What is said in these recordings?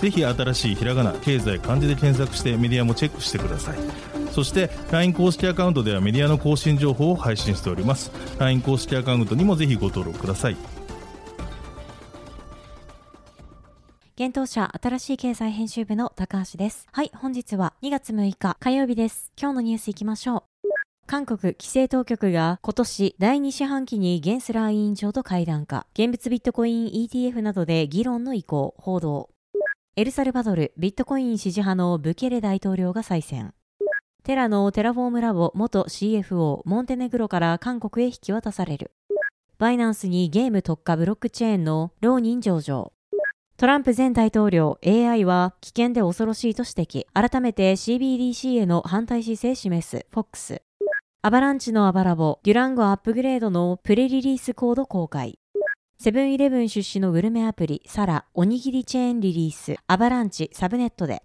ぜひ新しいひらがな経済漢字で検索してメディアもチェックしてくださいそして LINE 公式アカウントではメディアの更新情報を配信しております LINE 公式アカウントにもぜひご登録ください現当社新しい経済編集部の高橋です。はい、本日は2月6日火曜日です。今日のニュースいきましょう。韓国規制当局が今年第2四半期にゲンスラー委員長と会談か、現物ビットコイン ETF などで議論の意向、報道。エルサルバドルビットコイン支持派のブケレ大統領が再選。テラのテラフォームラボ元 CFO モンテネグロから韓国へ引き渡される。バイナンスにゲーム特化ブロックチェーンのローニン上場。トランプ前大統領 AI は危険で恐ろしいと指摘。改めて CBDC への反対姿勢示す FOX。アバランチのアバラボ、デュランゴアップグレードのプレリリースコード公開。セブンイレブン出資のグルメアプリ、サラ、おにぎりチェーンリリース、アバランチ、サブネットで。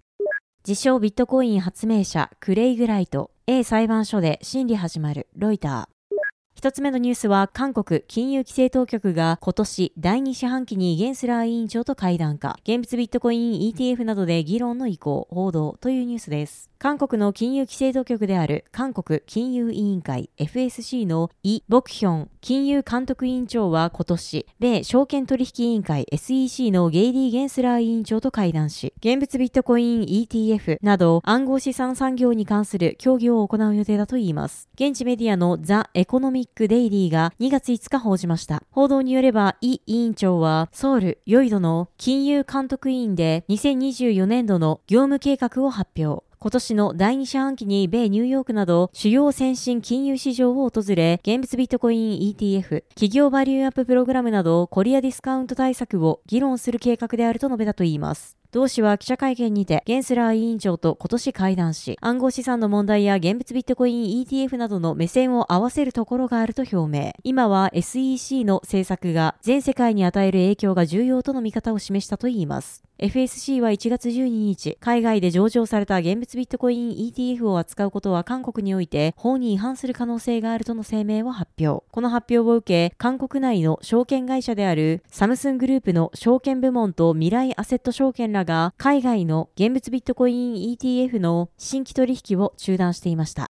自称ビットコイン発明者、クレイグライト、A 裁判所で審理始まる、ロイター。一つ目のニュースは、韓国金融規制当局が今年第2四半期にゲンスラー委員長と会談か、現物ビットコイン ETF などで議論の意向、報道というニュースです。韓国の金融規制当局である韓国金融委員会 FSC のイ・ボクヒョン金融監督委員長は今年、米証券取引委員会 SEC のゲイリー・ゲンスラー委員長と会談し、現物ビットコイン ETF など暗号資産産業に関する協議を行う予定だといいます。現地メディアのザ・エコノミック・デイリーが2月5日報じました。報道によれば、イ委員長はソウル、ヨイドの金融監督院で2024年度の業務計画を発表。今年の第2四半期に米ニューヨークなど主要先進金融市場を訪れ、現物ビットコイン ETF、企業バリューアッププログラムなどコリアディスカウント対策を議論する計画であると述べたといいます。同氏は記者会見にて、ゲンスラー委員長と今年会談し、暗号資産の問題や現物ビットコイン ETF などの目線を合わせるところがあると表明。今は SEC の政策が全世界に与える影響が重要との見方を示したといいます。FSC は1月12日、海外で上場された現物ビットコイン ETF を扱うことは韓国において法に違反する可能性があるとの声明を発表。この発表を受け、韓国内の証券会社であるサムスングループの証券部門と未来アセット証券らが海外の現物ビットコイン ETF の新規取引を中断していました。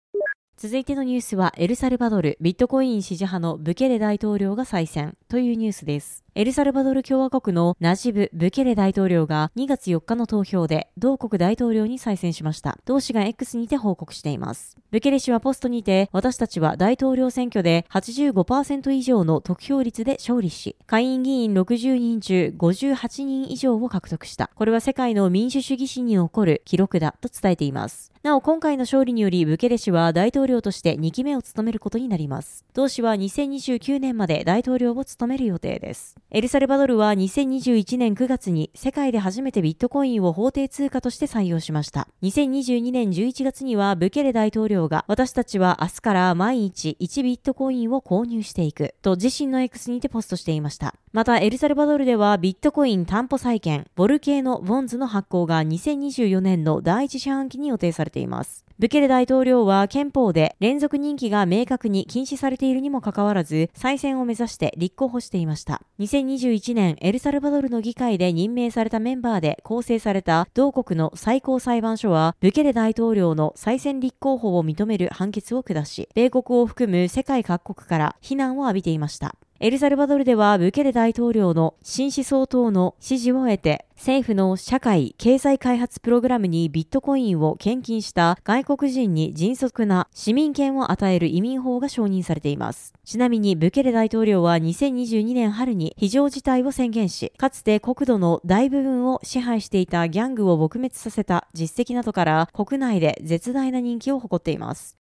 続いてのニュースは、エルサルバドルビットコイン支持派のブケレ大統領が再選というニュースです。エルサルバドル共和国のナジブ・ブケレ大統領が2月4日の投票で同国大統領に再選しました。同氏が X にて報告しています。ブケレ氏はポストにて、私たちは大統領選挙で85%以上の得票率で勝利し、下院議員60人中58人以上を獲得した。これは世界の民主主義史に残る記録だと伝えています。なお、今回の勝利により、ブケレ氏は大統領として2期目を務めることになります。同氏は2029年まで大統領を務める予定です。エルサルバドルは2021年9月に世界で初めてビットコインを法定通貨として採用しました。2022年11月にはブケレ大統領が私たちは明日から毎日1ビットコインを購入していくと自身の X にてポストしていました。また、エルサルバドルではビットコイン担保債券、ボル系のボンズの発行が2024年の第一四半期に予定されています。ブケレ大統領は憲法で連続任期が明確に禁止されているにもかかわらず、再選を目指して立候補していました。2021年、エルサルバドルの議会で任命されたメンバーで構成された同国の最高裁判所は、ブケレ大統領の再選立候補を認める判決を下し、米国を含む世界各国から非難を浴びていました。エルサルバドルではブケレ大統領の新思想等の支持を得て、政府の社会経済開発プログラムにビットコインを献金した外国人に迅速な市民権を与える移民法が承認されています。ちなみにブケレ大統領は2022年春に非常事態を宣言し、かつて国土の大部分を支配していたギャングを撲滅させた実績などから国内で絶大な人気を誇っています。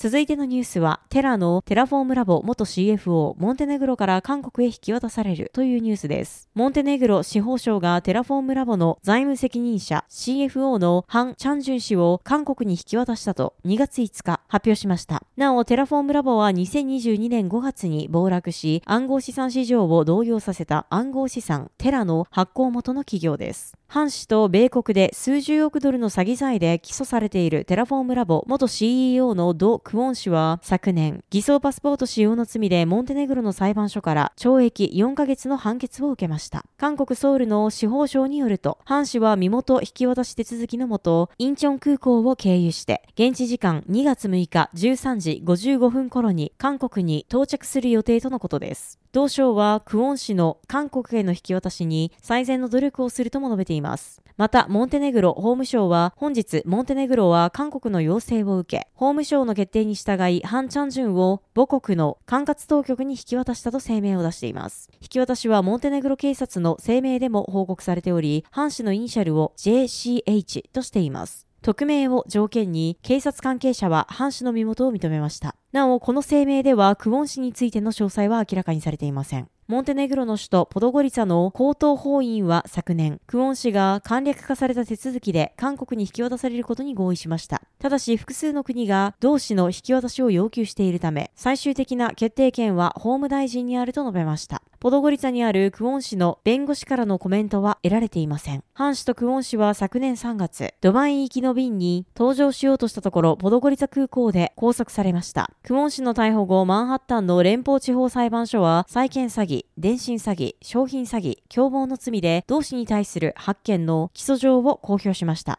続いてのニュースは、テラのテラフォームラボ元 CFO、モンテネグロから韓国へ引き渡されるというニュースです。モンテネグロ司法省がテラフォームラボの財務責任者 CFO のハン・チャンジュン氏を韓国に引き渡したと2月5日発表しました。なお、テラフォームラボは2022年5月に暴落し、暗号資産市場を動揺させた暗号資産テラの発行元の企業です。ハン氏と米国で数十億ドルの詐欺罪で起訴されているテラフォームラボ元 CEO のド・クオン氏は昨年、偽装パスポート使用の罪でモンテネグロの裁判所から懲役4ヶ月の判決を受けました。韓国ソウルの司法省によると、ハン氏は身元引き渡し手続きのもと、インチョン空港を経由して、現地時間2月6日13時55分頃に韓国に到着する予定とのことです。同省はクオン氏の韓国への引き渡しに最善の努力をするとも述べています。また、モンテネグロ法務省は本日、モンテネグロは韓国の要請を受け、法務省の決定に従い、ハン・チャンジュンを母国の管轄当局に引き渡したと声明を出しています。引き渡しはモンテネグロ警察の声明でも報告されており、ハン氏のイニシャルを JCH としています。匿名を条件に警察関係者はハン氏の身元を認めました。なお、この声明ではクォン氏についての詳細は明らかにされていません。モンテネグロの首都ポドゴリツァの高等法院は昨年、クォン氏が簡略化された手続きで韓国に引き渡されることに合意しました。ただし、複数の国が同氏の引き渡しを要求しているため、最終的な決定権は法務大臣にあると述べました。ポドゴリツァにあるクオン氏の弁護士からのコメントは得られていません。ハン氏とクオン氏は昨年3月、ドバイ行きの便に搭乗しようとしたところ、ポドゴリツァ空港で拘束されました。クオン氏の逮捕後、マンハッタンの連邦地方裁判所は、債権詐欺、電信詐欺、商品詐欺、共謀の罪で同氏に対する8件の起訴状を公表しました。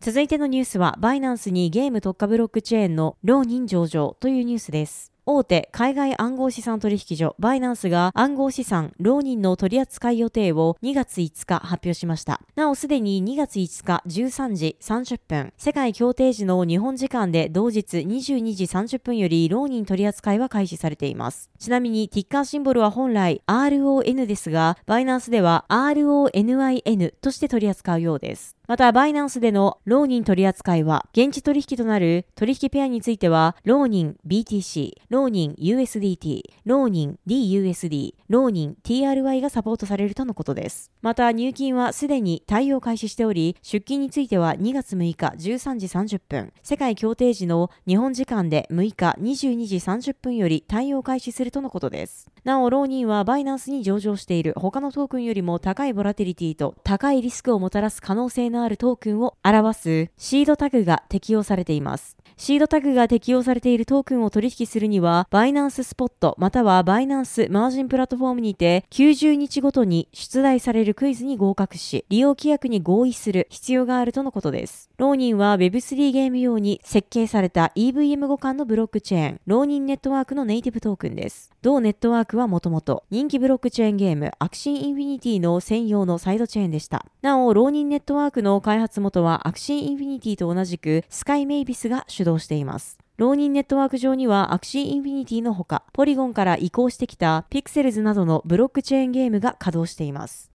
続いてのニュースは、バイナンスにゲーム特化ブロックチェーンの浪人上場というニュースです。大手海外暗号資産取引所バイナンスが暗号資産浪人の取扱い予定を2月5日発表しました。なおすでに2月5日13時30分、世界協定時の日本時間で同日22時30分より浪人取扱いは開始されています。ちなみにティッカーシンボルは本来 RON ですが、バイナンスでは RONIN として取り扱うようです。また、バイナンスでの浪人取扱いは、現地取引となる取引ペアについては、浪人 BTC、浪人 USDT、浪人 DUSD、浪人 TRY がサポートされるとのことです。また、入金はすでに対応開始しており、出金については2月6日13時30分、世界協定時の日本時間で6日22時30分より対応開始するとのことです。なお、浪人はバイナンスに上場している他のトークンよりも高いボラティリティと高いリスクをもたらす可能性のあるトークンを表すシードタグが適用されています。シードタグが適用されているトークンを取引するには、バイナンススポットまたはバイナンスマージンプラットフォームにて90日ごとに出題されるクイズに合格し、利用規約に合意する必要があるとのことです。浪人は Web3 ゲーム用に設計された EVM 互換のブロックチェーン、 Ronin ネットワークのネイティブトークンです。同ネットワークはもともと人気ブロックチェーンゲームアクシーインフィニティの専用のサイドチェーンでした。なお、 Ronin ネットワークの開発元はアクシーインフィニティと同じくスカイメイビスが主主導しています。 Ronin ネットワーク上にはアクシーインフィニティのほか、ポリゴンから移行してきたピクセルズなどのブロックチェーンゲームが稼働しています。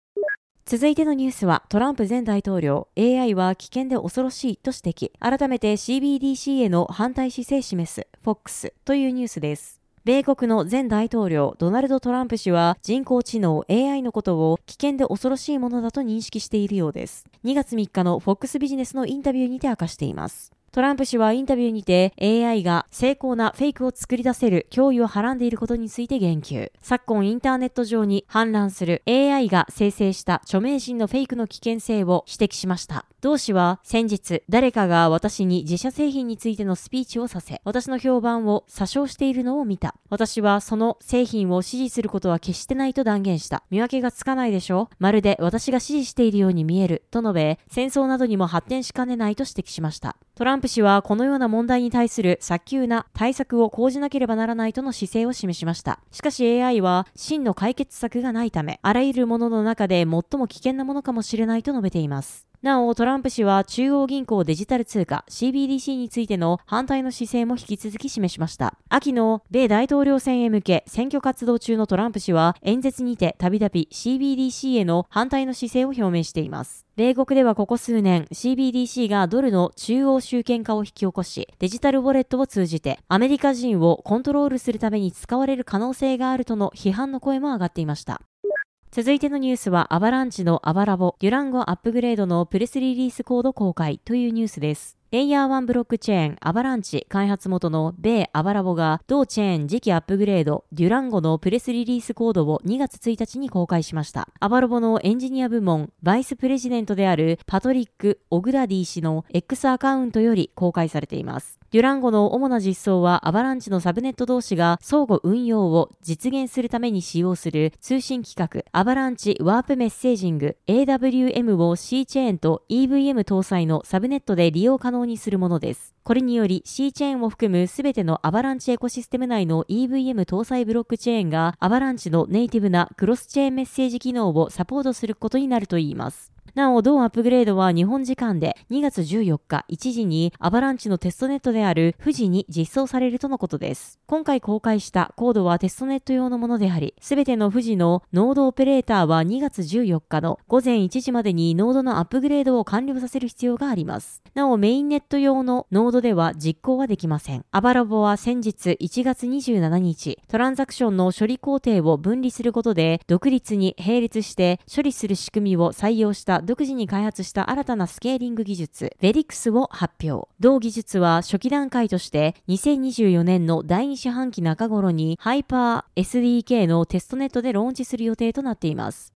続いてのニュースは、トランプ前大統領、AI は危険で恐ろしいと指摘。改めて CBDC への反対姿勢示す、FOX というニュースです。米国の前大統領ドナルド・トランプ氏は人工知能 AI のことを危険で恐ろしいものだと認識しているようです。2月3日の FOX ビジネスのインタビューにて明かしています。トランプ氏はインタビューにて AI が精巧なフェイクを作り出せる脅威をはらんでいることについて言及。昨今インターネット上に氾濫する AI が生成した著名人のフェイクの危険性を指摘しました。同氏は先日誰かが私に自社製品についてのスピーチをさせ、私の評判を詐称しているのを見た。私はその製品を支持することは決してないと断言した。見分けがつかないでしょまるで私が支持しているように見える。と述べ、戦争などにも発展しかねないと指摘しました。トランプ氏はこのような問題に対する早急な対策を講じなければならないとの姿勢を示しました。しかし AI は真の解決策がないため、あらゆるものの中で最も危険なものかもしれないと述べています。なお、トランプ氏は中央銀行デジタル通貨 CBDC についての反対の姿勢も引き続き示しました。秋の米大統領選へ向け選挙活動中のトランプ氏は演説にてたびたび CBDC への反対の姿勢を表明しています。米国ではここ数年 CBDC がドルの中央集権化を引き起こし、デジタルウォレットを通じてアメリカ人をコントロールするために使われる可能性があるとの批判の声も上がっていました。続いてのニュースは、アバランチのアバラボ、デュランゴアップグレードのプレリリースコード公開というニュースです。レイヤー1ブロックチェーンアバランチ開発元の米アバラボが同チェーン次期アップグレードデュランゴのプレリリースコードを2月1日に公開しました。アバラボのエンジニア部門バイスプレジデントであるパトリック・オグラディ氏の X アカウントより公開されています。デュランゴの主な実装はアバランチのサブネット同士が相互運用を実現するために使用する通信規格アバランチワープメッセージング AWM を C チェーンと EVM 搭載のサブネットで利用可能にするものです。これにより C チェーンを含むすべてのアバランチエコシステム内の EVM 搭載ブロックチェーンがアバランチのネイティブなクロスチェーンメッセージ機能をサポートすることになるといいます。なお、同アップグレードは日本時間で2月14日1時にアバランチのテストネットである Fuji に実装されるとのことです。今回公開したコードはテストネット用のものであり、すべての Fuji のノードオペレーターは2月14日の午前1時までにノードのアップグレードを完了させる必要があります。なお、メインネット用のノードでは実行はできません。アバラボは先日1月27日、トランザクションの処理工程を分離することで、独立に並列して処理する仕組みを採用した独自に開発した新たなスケーリング技術、ベリクスを発表。同技術は初期段階として2024年の第2四半期中頃にハイパー SDK のテストネットでローンチする予定となっています。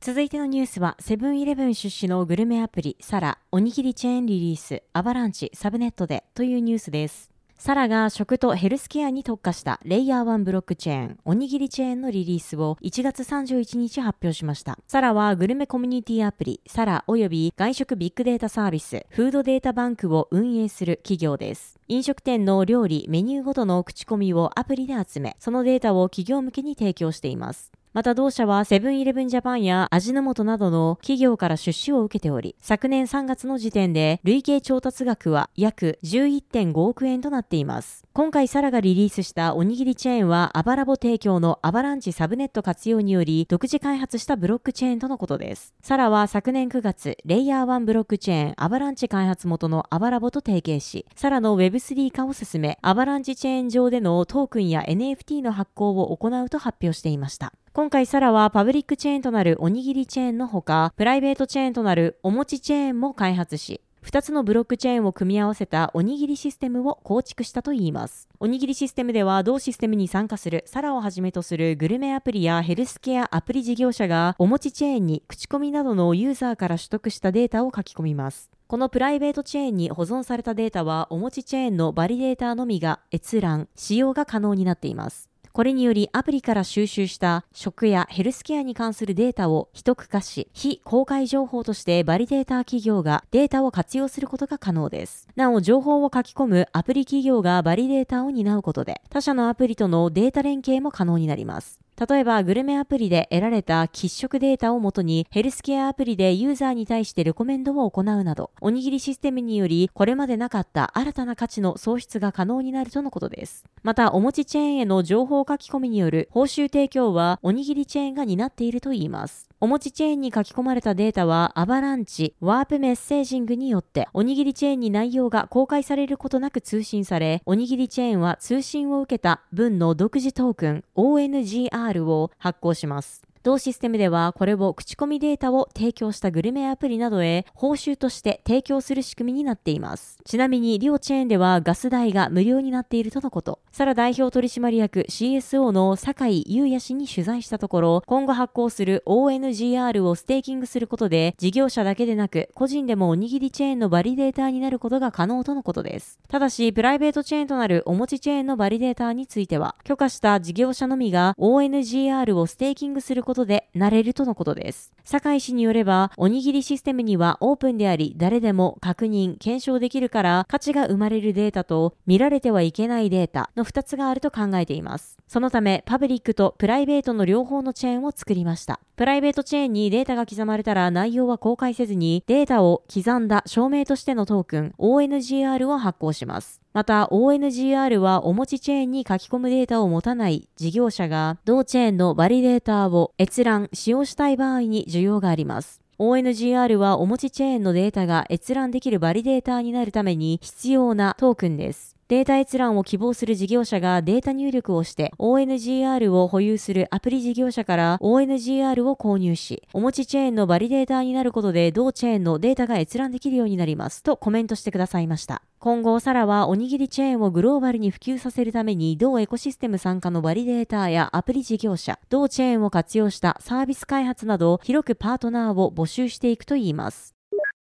続いてのニュースは、セブンイレブン出資のグルメアプリ、サラ、おにぎりチェーンリリース、アバランチ、サブネットでというニュースです。サラが食とヘルスケアに特化したレイヤー1ブロックチェーン、おにぎりチェーンのリリースを1月31日発表しました。サラはグルメコミュニティアプリ、サラ及び外食ビッグデータサービス、フードデータバンクを運営する企業です。飲食店の料理、メニューごとの口コミをアプリで集め、そのデータを企業向けに提供しています。また同社はセブンイレブンジャパンや味の素などの企業から出資を受けており、昨年3月の時点で累計調達額は約11.5億円となっています。今回サラがリリースしたおにぎりチェーンはアバラボ提供のアバランチサブネット活用により独自開発したブロックチェーンとのことです。サラは昨年9月、レイヤー1ブロックチェーンアバランチ開発元のアバラボと提携し、サラの Web3 化を進め、アバランチチェーン上でのトークンや NFT の発行を行うと発表していました。今回サラはパブリックチェーンとなるおにぎりチェーンのほか、プライベートチェーンとなるおもちチェーンも開発し、2つのブロックチェーンを組み合わせたおにぎりシステムを構築したといいます。おにぎりシステムでは同システムに参加するサラをはじめとするグルメアプリやヘルスケアアプリ事業者がおもちチェーンに口コミなどのユーザーから取得したデータを書き込みます。このプライベートチェーンに保存されたデータはおもちチェーンのバリデータのみが閲覧、使用が可能になっています。これによりアプリから収集した食やヘルスケアに関するデータを秘匿化し、非公開情報としてバリデーター企業がデータを活用することが可能です。なお、情報を書き込むアプリ企業がバリデータを担うことで、他社のアプリとのデータ連携も可能になります。例えば、グルメアプリで得られた喫食データをもとに、ヘルスケアアプリでユーザーに対してレコメンドを行うなど、おにぎりシステムにより、これまでなかった新たな価値の創出が可能になるとのことです。また、お餅チェーンへの情報書き込みによる報酬提供は、おにぎりチェーンが担っているといいます。おもちチェーンに書き込まれたデータは、アバランチ、ワープメッセージングによって、おにぎりチェーンに内容が公開されることなく通信され、おにぎりチェーンは通信を受けた文の独自トークン、ONGR を発行します。同システムではこれを口コミデータを提供したグルメアプリなどへ報酬として提供する仕組みになっています。ちなみに両チェーンではガス代が無料になっているとのこと。サラ代表取締役 CSO の酒井優也氏に取材したところ、今後発行する ONGR をステーキングすることで事業者だけでなく個人でもおにぎりチェーンのバリデーターになることが可能とのことです。ただし、プライベートチェーンとなるおもちチェーンのバリデーターについては、許可した事業者のみが ONGR をステーキングすることことでなれるとのことです。酒井氏によれば、おにぎりシステムにはオープンであり、誰でも確認、検証できるから価値が生まれるデータと見られてはいけないデータの2つがあると考えています。そのため、パブリックとプライベートの両方のチェーンを作りました。プライベートチェーンにデータが刻まれたら内容は公開せずに、データを刻んだ証明としてのトークン ONGR を発行します。また ONGR はお持ちチェーンに書き込むデータを持たない事業者が同チェーンのバリデータを閲覧、使用したい場合に需要があります。ONGR はお持ちチェーンのデータが閲覧できるバリデータになるために必要なトークンです。データ閲覧を希望する事業者がデータ入力をして ONGR を保有するアプリ事業者から ONGR を購入し、おもちチェーンのバリデーターになることで同チェーンのデータが閲覧できるようになりますとコメントしてくださいました。今後、サラはおにぎりチェーンをグローバルに普及させるために同エコシステム参加のバリデーターやアプリ事業者、同チェーンを活用したサービス開発など広くパートナーを募集していくといいます。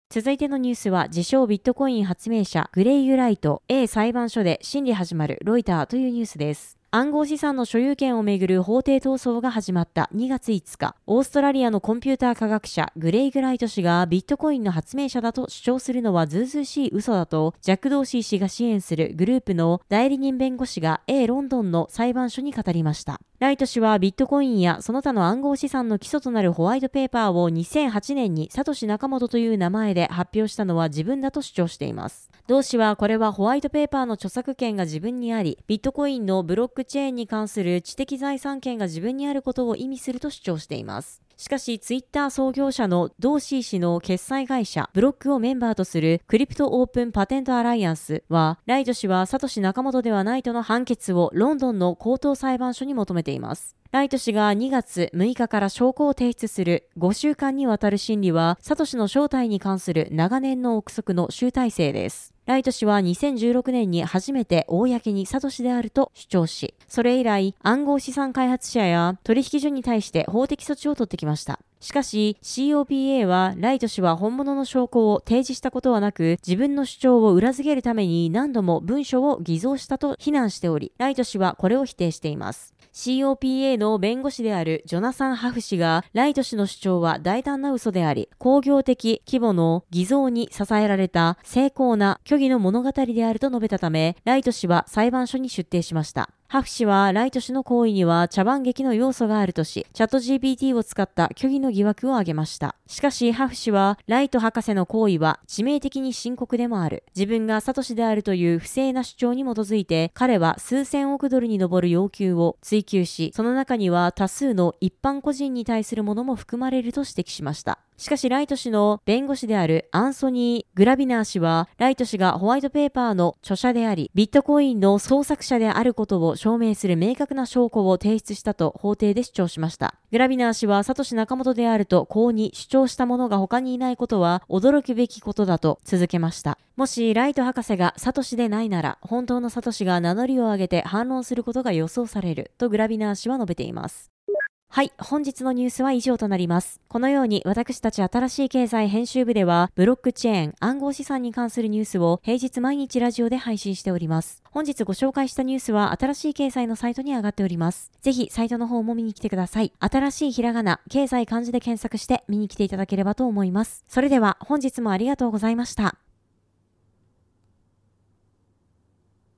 続いてのニュースは、自称ビットコイン発明者、グレイユライト、A 裁判所で審理始まるロイターというニュースです。暗号資産の所有権をめぐる法廷闘争が始まった2月5日、オーストラリアのコンピューター科学者グレイグライト氏がビットコインの発明者だと主張するのはずうずうしい嘘だと、ジャック・ドーシー氏が支援するグループの代理人弁護士が A ロンドンの裁判所に語りました。ライト氏はビットコインやその他の暗号資産の基礎となるホワイトペーパーを2008年にサトシ・ナカモトという名前で発表したのは自分だと主張しています。同氏はこれはホワイトペーパーの著作権が自分にあり、ビットコインのブロックチェーンに関する知的財産権が自分にあることを意味すると主張しています。しかし、ツイッター創業者のドーシー氏の決済会社、ブロックをメンバーとするクリプトオープンパテントアライアンスは、ライト氏はサトシ仲本ではないとの判決をロンドンの高等裁判所に求めています。ライト氏が2月6日から証拠を提出する5週間にわたる審理は、サトシの正体に関する長年の憶測の集大成です。ライト氏は2016年に初めて公にサトシであると主張し、それ以来暗号資産開発者や取引所に対して法的措置を取ってきました。しかし COPA はライト氏は本物の証拠を提示したことはなく自分の主張を裏付けるために何度も文書を偽造したと非難しておりライト氏はこれを否定しています。COPA の弁護士であるジョナサン・ハフ氏が、ライト氏の主張は大胆な嘘であり、工業的規模の偽造に支えられた成功な虚偽の物語であると述べたため、ライト氏は裁判所に出廷しました。ハフ氏はライト氏の行為には茶番劇の要素があるとし、チャット GPT を使った虚偽の疑惑を挙げました。しかし、ハフ氏は、ライト博士の行為は致命的に深刻でもある。自分がサトシであるという不正な主張に基づいて、彼は数千億ドルに上る要求を追求し、その中には多数の一般個人に対するものも含まれると指摘しました。しかしライト氏の弁護士であるアンソニー・グラビナー氏は、ライト氏がホワイトペーパーの著者であり、ビットコインの創作者であることを証明する明確な証拠を提出したと法廷で主張しました。グラビナー氏はサトシ仲本であると公に主張した者が他にいないことは驚くべきことだと続けました。もしライト博士がサトシでないなら、本当のサトシが名乗りを上げて反論することが予想されるとグラビナー氏は述べています。はい、本日のニュースは以上となります。このように私たち新しい経済編集部では、ブロックチェーン、暗号資産に関するニュースを平日毎日ラジオで配信しております。本日ご紹介したニュースは新しい経済のサイトに上がっております。ぜひサイトの方も見に来てください。新しいひらがな、経済漢字で検索して見に来ていただければと思います。それでは本日もありがとうございました。